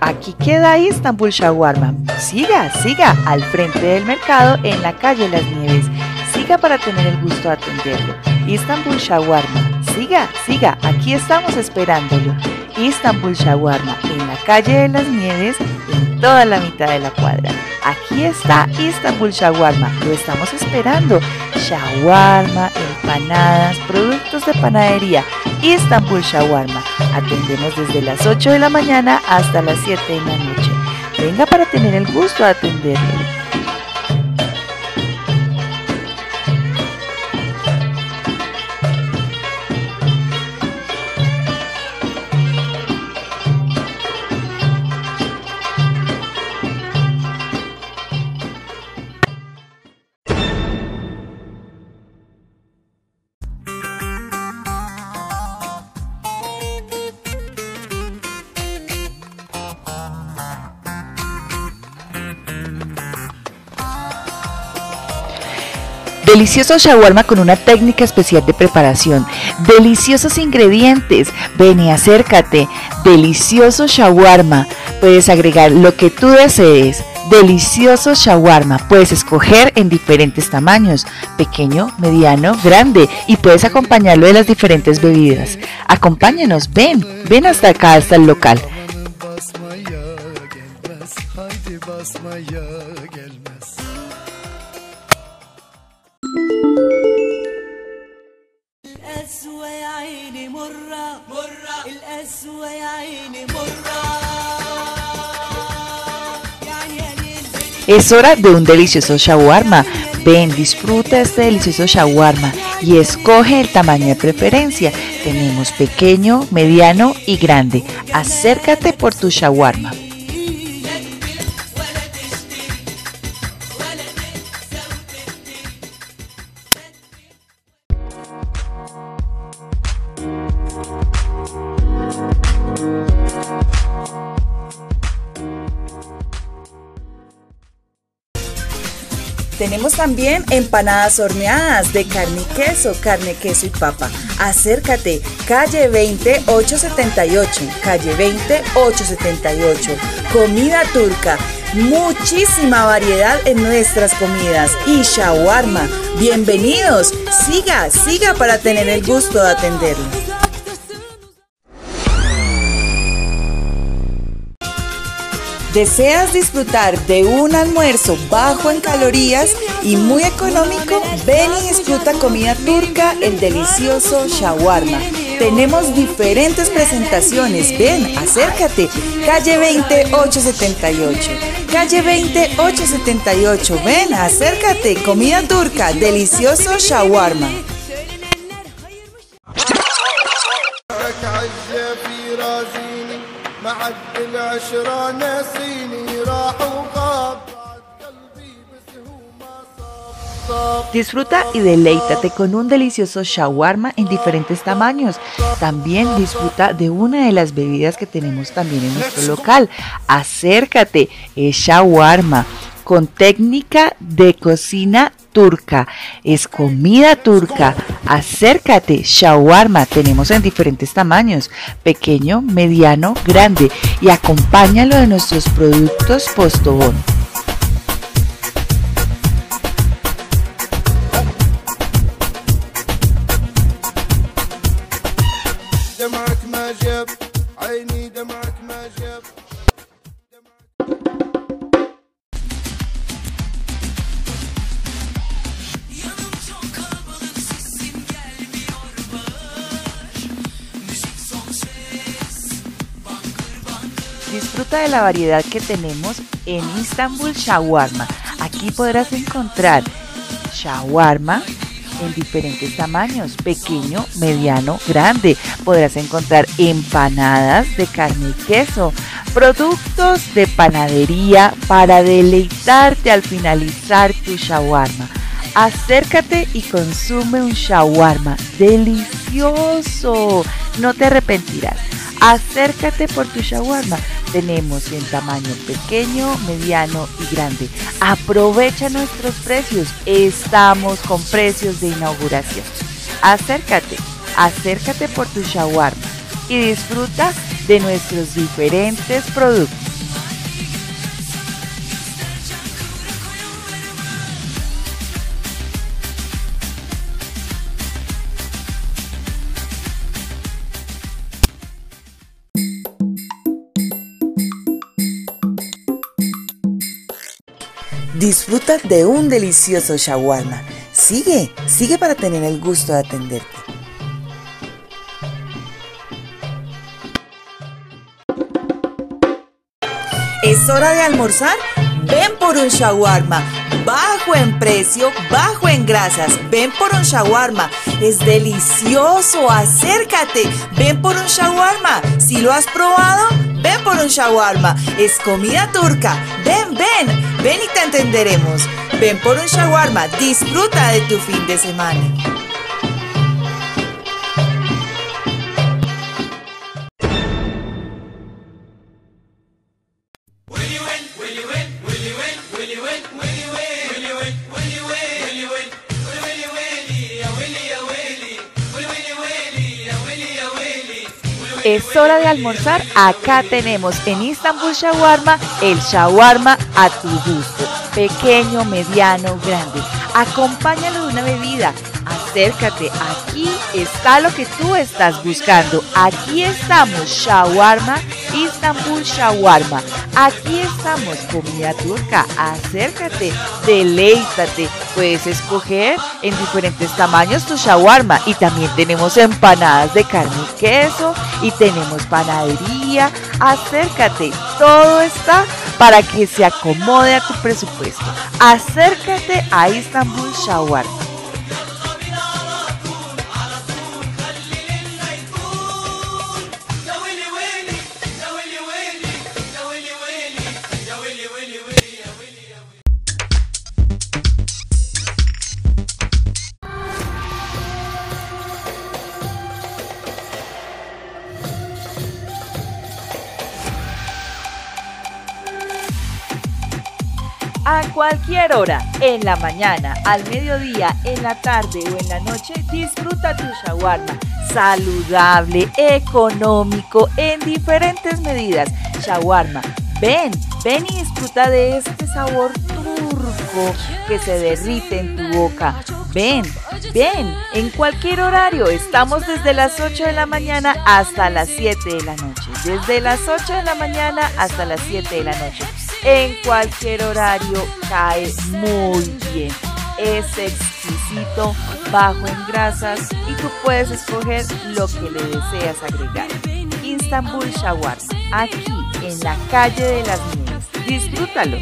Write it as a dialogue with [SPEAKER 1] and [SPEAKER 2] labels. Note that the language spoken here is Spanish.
[SPEAKER 1] Aquí queda Istanbul Shawarma. Siga, siga al frente del mercado en la calle Las Nieves. Siga para tener el gusto de atenderlo. Istanbul Shawarma. Siga, siga, aquí estamos esperándolo. Istanbul Shawarma en la calle de Las Nieves, en toda la mitad de la cuadra. Aquí está Istanbul Shawarma, lo estamos esperando. Shawarma, empanadas, productos de panadería. Istanbul Shawarma. Atendemos desde las 8 de la mañana hasta las 7 de la noche. Venga para tener el gusto de atenderlo. Delicioso shawarma con una técnica especial de preparación. Deliciosos ingredientes. Ven y acércate. Delicioso shawarma. Puedes agregar lo que tú desees. Delicioso shawarma. Puedes escoger en diferentes tamaños, pequeño, mediano, grande y puedes acompañarlo de las diferentes bebidas. Acompáñanos, ven, ven hasta acá, hasta el local. Es hora de un delicioso shawarma. Ven, disfruta este delicioso shawarma y escoge el tamaño de preferencia. Tenemos pequeño, mediano y grande. Acércate por tu shawarma. Tenemos también empanadas horneadas de carne y queso, carne, queso y papa. Acércate, calle 20 878, calle 20 878. Comida turca, muchísima variedad en nuestras comidas y shawarma. Bienvenidos, siga, siga para tener el gusto de atenderlo. ¿Deseas disfrutar de un almuerzo bajo en calorías y muy económico? Ven y disfruta comida turca, el delicioso shawarma. Tenemos diferentes presentaciones. Ven, acércate. Calle 20878. Calle 20878. Ven, acércate. Comida turca, delicioso shawarma. Disfruta y deleítate con un delicioso shawarma en diferentes tamaños. También disfruta de una de las bebidas que tenemos también en nuestro local. Acércate, es shawarma con técnica de cocina turca. Es comida turca. Acércate, shawarma. Tenemos en diferentes tamaños, pequeño, mediano, grande. Y acompáñalo de nuestros productos Postobón. Disfruta de la variedad que tenemos en Istanbul Shawarma. Aquí podrás encontrar shawarma en diferentes tamaños, pequeño, mediano, grande. Podrás encontrar empanadas de carne y queso, productos de panadería para deleitarte al finalizar tu shawarma. Acércate y consume un shawarma delicioso. No te arrepentirás. Acércate por tu shawarma. Tenemos en tamaño pequeño, mediano y grande. Aprovecha nuestros precios. Estamos con precios de inauguración. Acércate, acércate por tu shawarma. y disfruta de nuestros diferentes productos. Disfruta de un delicioso shawarma. Sigue, sigue para tener el gusto de atenderte. ¿Es hora de almorzar? Ven por un shawarma. Bajo en precio, bajo en grasas. Ven por un shawarma. Es delicioso. Acércate. Ven por un shawarma. Si lo has probado, ven por un shawarma. Es comida turca. Ven, ven. Ven y te entenderemos. Ven por un shawarma. Disfruta de tu fin de semana. Es hora de almorzar. Acá tenemos en Istanbul Shawarma el shawarma a tu gusto. Pequeño, mediano, grande. Acompáñalo de una bebida. Acércate. Aquí está lo que tú estás buscando. Aquí estamos. Shawarma, Istanbul Shawarma. Aquí estamos, comida turca. Acércate, deleítate. Puedes escoger en diferentes tamaños tu shawarma. Y también tenemos empanadas de carne y queso. Y tenemos panadería. Acércate. Todo está para que se acomode a tu presupuesto. Acércate a Istanbul Shawarma. A cualquier hora, en la mañana, al mediodía, en la tarde o en la noche, disfruta tu shawarma. Saludable, económico, en diferentes medidas. Shawarma, ven, ven y disfruta de este sabor turco que se derrite en tu boca. Ven, ven, en cualquier horario. Estamos desde las 8 de la mañana hasta las 7 de la noche. Desde las 8 de la mañana hasta las 7 de la noche en cualquier horario cae muy bien. Es exquisito, bajo en grasas y tú puedes escoger lo que le deseas agregar. Istanbul Shawarma, aquí en la calle de las Nieves. Disfrútalo.